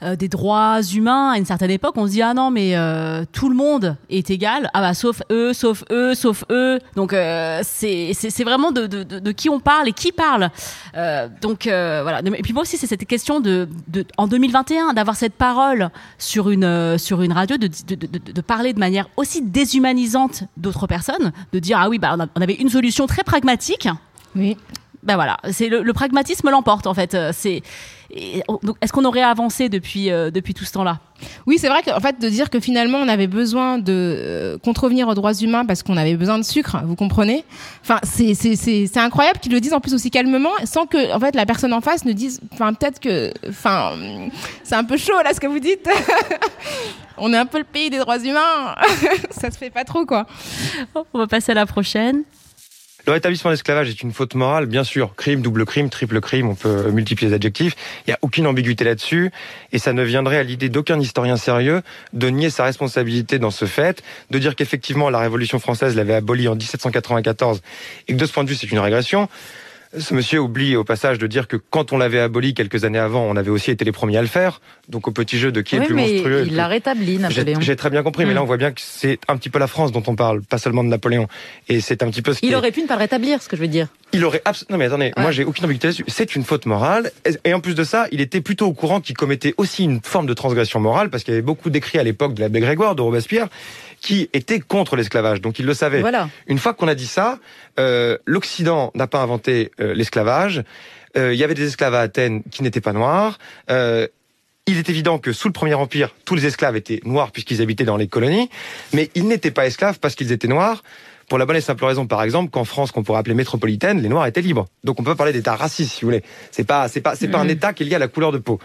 euh, des droits humains à une certaine époque, on se dit ah non mais euh, tout le monde est égal, ah bah sauf eux, sauf eux, sauf eux. Donc euh, c'est c'est c'est vraiment de, de, de, de qui on parle et qui parle. Euh, donc euh, voilà. Et puis moi aussi c'est cette question de, de en 2021 d'avoir cette parole sur une euh, sur une radio, de, de, de, parler de manière aussi déshumanisante d'autres personnes, de dire ah oui bah on, a- on avait une solution très pragmatique.
Oui.
Ben voilà, c'est le, le pragmatisme l'emporte en fait. C'est est-ce qu'on aurait avancé depuis euh, depuis tout ce temps-là?
Oui, c'est vrai qu'en fait, de dire que finalement, on avait besoin de euh, contrevenir aux droits humains parce qu'on avait besoin de sucre, vous comprenez? Enfin, c'est incroyable qu'ils le disent en plus aussi calmement, sans que en fait la personne en face ne dise, enfin peut-être que, enfin, c'est un peu chaud là ce que vous dites. on est un peu le pays des droits humains, ça se fait pas trop quoi.
On va passer à la prochaine.
Le rétablissement de l'esclavage est une faute morale, bien sûr. Crime, double crime, triple crime, on peut multiplier les adjectifs. Il n'y a aucune ambiguïté là-dessus. Et ça ne viendrait à l'idée d'aucun historien sérieux de nier sa responsabilité dans ce fait, de dire qu'effectivement la Révolution française l'avait aboli en 1794 et que de ce point de vue c'est une régression. Ce monsieur oublie au passage de dire que quand on l'avait aboli quelques années avant, on avait aussi été les premiers à le faire. Donc au petit jeu de qui est
oui,
le plus
mais
monstrueux.
il l'a rétabli, Napoléon.
j'ai très bien compris, mais
Mm.
là on voit bien que c'est un petit peu la France dont on parle, pas seulement de Napoléon. Et c'est un petit peu ce
Il
est-
aurait pu ne pas le rétablir, ce que je veux dire.
il aurait abs- non mais attendez, moi j'ai aucune ambiguïté là-dessus. C'est une faute morale et- et en plus de ça, il était plutôt au courant qu'il commettait aussi une forme de transgression morale parce qu'il y avait beaucoup d'écrits à l'époque de l'abbé Grégoire de Robespierre qui étaient contre l'esclavage. Donc il le savait.
Voilà.
Une fois qu'on a dit ça, euh, l'Occident n'a pas inventé euh, l'esclavage. Euh, Il y avait des esclaves à Athènes qui n'étaient pas noirs. Euh, il est évident que sous le Premier Empire, tous les esclaves étaient noirs puisqu'ils habitaient dans les colonies, mais ils n'étaient pas esclaves parce qu'ils étaient noirs. Pour la bonne et simple raison, par exemple, qu'en France, qu'on pourrait appeler métropolitaine, les Noirs étaient libres. Donc on peut parler d'état raciste, si vous voulez. C'est pas, c'est pas, c'est pas un
Mhm.
état qui est lié à la couleur de peau.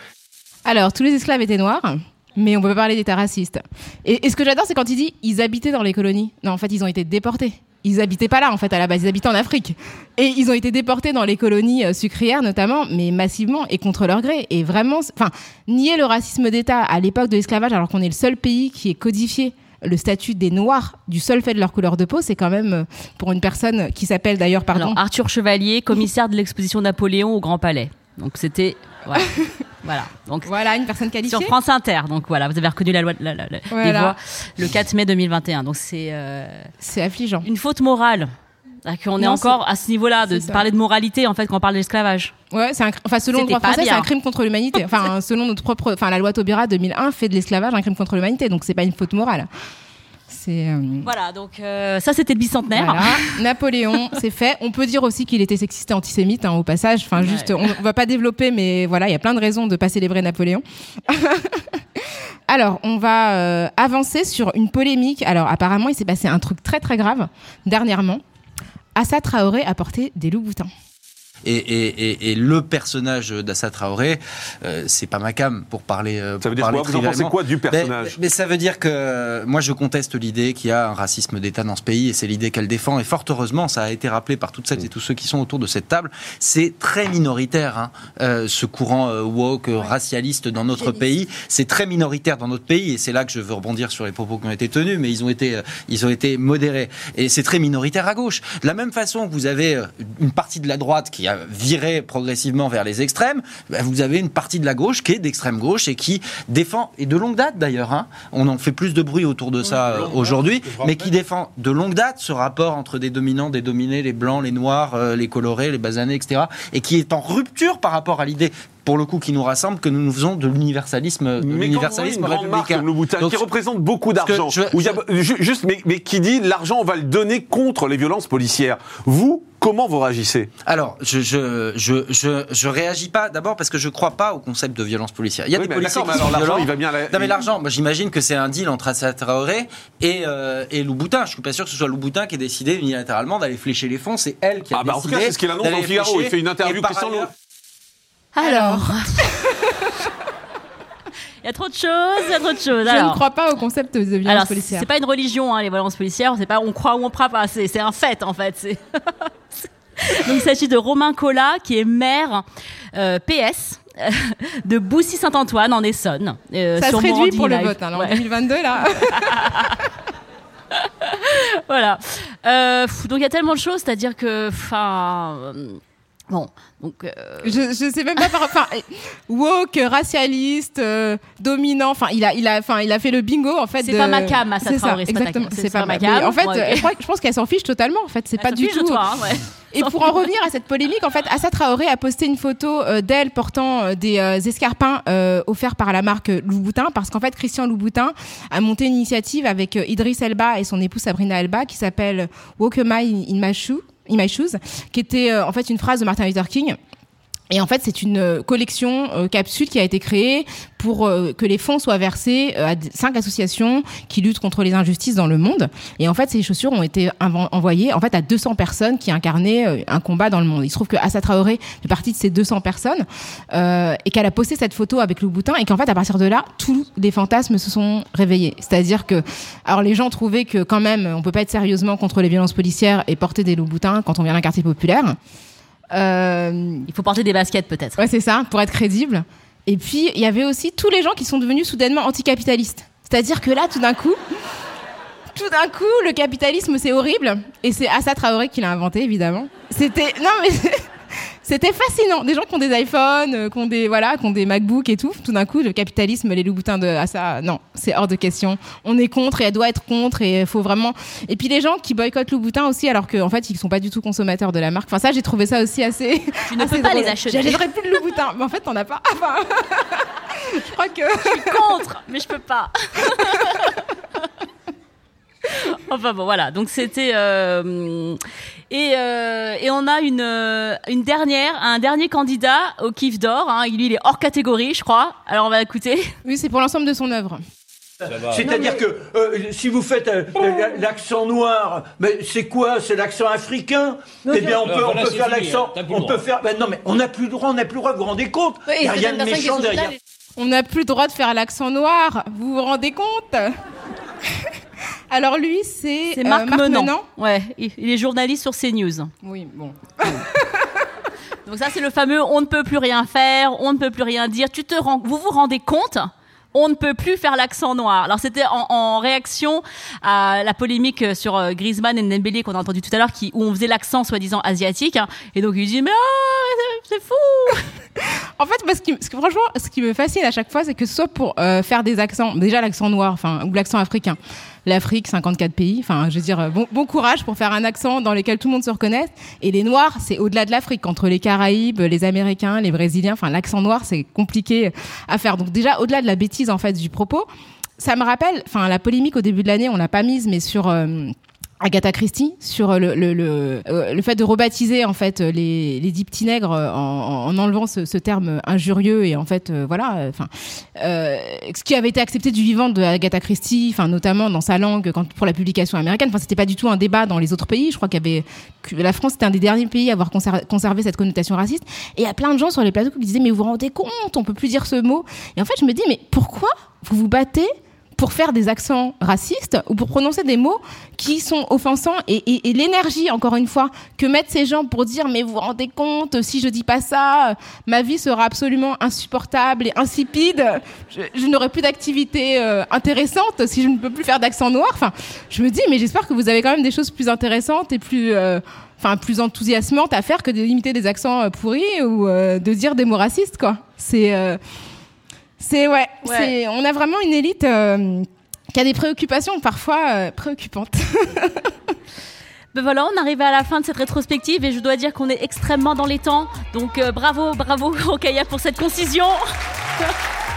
Alors, tous les esclaves étaient noirs, mais on peut pas parler d'état raciste. Et, ce que j'adore, c'est quand il dit ils habitaient dans les colonies. Non, en fait, ils ont été déportés. Ils habitaient pas là, en fait, à la base. Ils habitaient en Afrique. Et ils ont été déportés dans les colonies euh, sucrières, notamment, mais massivement et contre leur gré. Et vraiment, enfin, nier le racisme d'État à l'époque de l'esclavage, alors qu'on est le seul pays qui est codifié le statut des Noirs du seul fait de leur couleur de peau, c'est quand même, euh, pour une personne qui s'appelle d'ailleurs, pardon,
Alors, Arthur Chevalier, commissaire de l'exposition Napoléon au Grand Palais. Donc c'était voilà. voilà. Donc
voilà une personne qualifiée.
sur France Inter. Donc voilà, vous avez reconnu la loi de la, la- la-
Voilà.
des voix le 4 mai 2021. Donc c'est euh,
c'est affligeant.
Une faute morale. Qu'on est
Non,
encore à ce niveau-là de parler de moralité en fait quand on parle d'esclavage.
Ouais, c'est un, enfin selon le droit français, c'est un crime contre l'humanité. Enfin, selon notre propre, enfin la loi Taubira 2001 fait de l'esclavage un crime contre l'humanité, donc c'est pas une faute morale. C'est euh,
Voilà, donc euh, ça c'était le bicentenaire.
voilà. Napoléon, c'est fait. On peut dire aussi qu'il était sexiste et antisémite hein, au passage. Enfin, juste, on, on va pas développer, mais voilà, il y a plein de raisons de pas célébrer Napoléon. Alors, on va euh, avancer sur une polémique. Alors, apparemment, il s'est passé un truc très très grave dernièrement. Assa Traoré a porté des loups-boutins.
Et, et, et, le personnage d'Assa Traoré, euh, c'est pas ma cam pour parler.
Euh,
ça
veut dire quoi Vous en pensez quoi du personnage
mais, ça veut dire que moi je conteste l'idée qu'il y a un racisme d'État dans ce pays et c'est l'idée qu'elle défend. Et fort heureusement, ça a été rappelé par toutes celles et tous ceux qui sont autour de cette table. C'est très minoritaire hein, euh, ce courant euh, woke racialiste dans notre pays. C'est très minoritaire dans notre pays et c'est là que je veux rebondir sur les propos qui ont été tenus, mais ils ont été ils ont été modérés et c'est très minoritaire à gauche. De la même façon que vous avez une partie de la droite qui a viré progressivement vers les extrêmes, ben, vous avez une partie de la gauche qui est d'extrême gauche et qui défend, et de longue date d'ailleurs, hein, on en fait plus de bruit autour de ça euh, aujourd'hui, mais qui défend de longue date ce rapport entre des dominants, des dominés, les blancs, les noirs, euh, les colorés, les basanés, etc., et qui est en rupture par rapport à l'idée pour le coup, qui nous rassemble, que nous nous faisons de l'universalisme,
l'universalisme républicain. qui représente beaucoup d'argent, juste, mais, mais qui dit l'argent, on va le donner contre les violences policières. Vous, Comment vous réagissez?
Alors, je je, je, je, je, réagis pas d'abord parce que je crois pas au concept de violence policière. Il y a des policiers qui sont violents.
Il va bien
Non mais l'argent, j'imagine que c'est un deal entre Assa Traoré et, euh, et Louboutin. Je suis pas sûr que ce soit Louboutin qui ait décidé unilatéralement d'aller flécher les fonds. C'est elle qui a
ah bah
décidé.
En tout cas, c'est ce qu'il annonce dans Figaro. Il fait une interview Christian
Alors. Il y a trop de choses, il y a trop de choses.
Je ne crois pas au concept de violence Alors, policière.
C'est pas une religion, hein, les violences policières. C'est pas on croit ou on croit pas. C'est un fait en fait. Donc il s'agit de Romain Collat qui est maire euh, PS de Boussy-Saint-Antoine en Essonne.
Euh, Ça se réduit pour le vote hein, en 2022 là.
voilà. Euh, donc il y a tellement de choses, c'est-à-dire que, enfin, bon, donc, euh...
je, je sais même pas par enfin woke racialiste euh, dominant enfin il a il a enfin il a fait le bingo en fait
c'est pas ma cam ça
Traoré exactement c'est pas, ma cam. en fait je, crois, je pense qu'elle s'en fiche totalement en fait c'est pas du tout.
toi, hein, ouais.
et pour en revenir à cette polémique en fait Assa Traoré a posté une photo euh, d'elle portant euh, des escarpins offerts par la marque Louboutin parce qu'en fait Christian Louboutin a monté une initiative avec Idriss Elba et son épouse Sabrina Elba qui s'appelle Walk a Mile in My Shoe In My Shoes, qui était euh, en fait une phrase de Martin Luther King. Et en fait, c'est une euh, collection euh, capsule qui a été créée pour que les fonds soient versés à cinq associations qui luttent contre les injustices dans le monde. Et en fait, ces chaussures ont été envoyées en fait à 200 personnes qui incarnaient un combat dans le monde. Il se trouve que Assa Traoré fait partie de ces 200 personnes et qu'elle a posté cette photo avec Louboutin et qu'en fait, à partir de là, tous les fantasmes se sont réveillés. C'est-à-dire que, alors les gens trouvaient que quand même, on peut pas être sérieusement contre les violences policières et porter des Louboutins quand on vient d'un quartier populaire.
Euh, il faut porter des baskets peut-être.
Ouais, c'est ça, pour être crédible. Et puis, il y avait aussi tous les gens qui sont devenus soudainement anticapitalistes. C'est-à-dire que là, tout d'un coup, tout d'un coup, le capitalisme, c'est horrible. Et c'est Assa Traoré qui l'a inventé, évidemment. C'était... Non, mais... C'était fascinant. Des gens qui ont des iPhones, euh, qui ont des voilà, qui ont des MacBooks et tout. Tout d'un coup, le capitalisme, les loups-boutins de ah ça, non, c'est hors de question. On est contre et elle doit être contre et faut vraiment. Et puis les gens qui boycottent Louboutin aussi, alors qu'en fait ils sont pas du tout consommateurs de la marque. Enfin ça, j'ai trouvé ça aussi assez.
Tu ne peux pas les acheter.
J'achèterais plus de Louboutin, mais en fait t'en as pas. Enfin, je crois que.
Je suis contre, mais je peux pas. enfin bon, voilà. Donc c'était. Euh, et, euh, et, on a une, euh, une dernière, un dernier candidat au kiff d'or. Hein. Lui, il est hors catégorie, je crois. Alors on va écouter.
Oui, c'est pour l'ensemble de son œuvre.
C'est-à-dire que euh, si vous faites l'accent noir, mais c'est quoi? C'est l'accent africain? Eh bien, on peut, on peut faire l'accent. On peut faire. Ben non, mais on n'a plus le droit. On n'a plus le droit. Vous vous rendez compte? Il n'y a rien de méchant derrière.
On n'a plus le droit de faire l'accent noir. Vous vous rendez compte? Alors lui, c'est
euh, Marc, Menant. Ouais, il est journaliste sur CNews.
Oui, bon.
Donc ça, c'est le fameux on ne peut plus rien faire, on ne peut plus rien dire. Tu te rends, vous vous rendez compte? On ne peut plus faire l'accent noir. Alors c'était en, réaction à la polémique sur euh, Griezmann et Dembélé qu'on a entendu tout à l'heure, qui où on faisait l'accent soi-disant asiatique. Hein. et donc il dit mais oh, c'est fou.
en fait, parce que, franchement, ce qui me fascine à chaque fois, c'est que soit pour euh, faire des accents, déjà l'accent noir, enfin ou l'accent africain, l'Afrique, 54 pays. Enfin, je veux dire, bon, courage pour faire un accent dans lequel tout le monde se reconnaît. Et les Noirs, c'est au-delà de l'Afrique, entre les Caraïbes, les Américains, les Brésiliens. Enfin, l'accent noir, c'est compliqué à faire. Donc déjà, au-delà de la bêtise en fait du propos, ça me rappelle, enfin, la polémique au début de l'année, on l'a pas mise, mais sur euh, Agatha Christie sur le le, le, euh, le fait de rebaptiser en fait les, les dix petits nègres en, en enlevant ce, ce, terme injurieux et en fait euh, voilà enfin euh, ce qui avait été accepté du vivant de Agatha Christie enfin notamment dans sa langue quand pour la publication américaine. Enfin c'était pas du tout un débat dans les autres pays. Je crois qu'il y avait que la France était un des derniers pays à avoir conservé, cette connotation raciste. Et il y a plein de gens sur les plateaux qui disaient mais vous vous rendez compte on peut plus dire ce mot. Et en fait je me dis mais pourquoi vous vous battez pour faire des accents racistes ou pour prononcer des mots qui sont offensants et, l'énergie, encore une fois, que mettent ces gens pour dire mais vous vous rendez compte, si je dis pas ça, ma vie sera absolument insupportable et insipide, je, n'aurai plus d'activité euh, intéressante si je ne peux plus faire d'accent noir. Enfin, je me dis mais j'espère que vous avez quand même des choses plus intéressantes et plus euh, enfin plus enthousiasmantes à faire que de limiter des accents euh, pourris ou de dire des mots racistes quoi. C'est c'est ouais, c'est on a vraiment une élite euh, qui a des préoccupations parfois euh, préoccupantes.
Ben voilà, on arrive à la fin de cette rétrospective et je dois dire qu'on est extrêmement dans les temps. Donc euh, bravo, bravo Rokaya pour cette concision.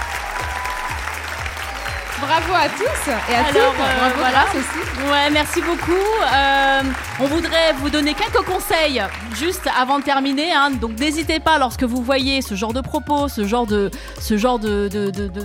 Bravo à tous et à toutes. Bravo voilà. aussi.
Ouais, merci beaucoup. on voudrait vous donner quelques conseils juste avant de terminer. Hein. Donc n'hésitez pas lorsque vous voyez ce genre de propos, ce genre de, ce genre de, de, de, de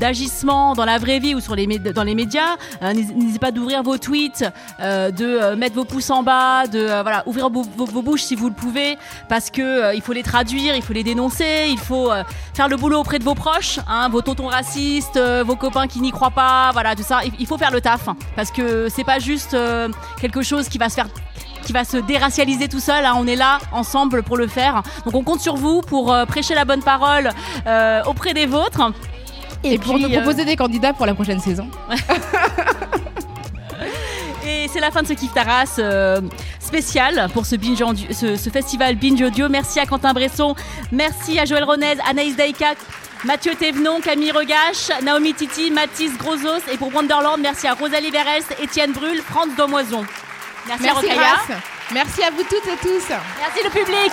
d'agissement dans la vraie vie ou sur les dans les médias. Euh, n'hésitez pas d'ouvrir vos tweets, euh, de euh, mettre vos pouces en bas, de voilà ouvrir vos, bouches si vous le pouvez, parce que il faut les traduire, il faut les dénoncer, il faut faire le boulot auprès de vos proches, hein, vos tontons racistes, vos copains qui n'y croient pas, voilà tout ça. Il, faut faire le taf, hein, parce que c'est pas juste quelque chose qui va se faire qui va se déracialiser tout seul. Hein. On est là ensemble pour le faire. Donc on compte sur vous pour prêcher la bonne parole auprès des vôtres.
Et, pour nous proposer euh, des candidats pour la prochaine saison.
Et c'est la fin de ce Kif Taras euh, spécial pour ce, binge ce, ce, festival Binge Audio. Merci à Quentin Bresson, merci à Joël Ronez, Anaïs Daïka, Mathieu Thévenon, Camille Regache, Naomi Titi, Mathis Grosos et pour Wonderland, merci à Rosalie Verels, Étienne Brul, France Domoison.
Merci, merci à Merci à vous toutes et tous.
Merci le public.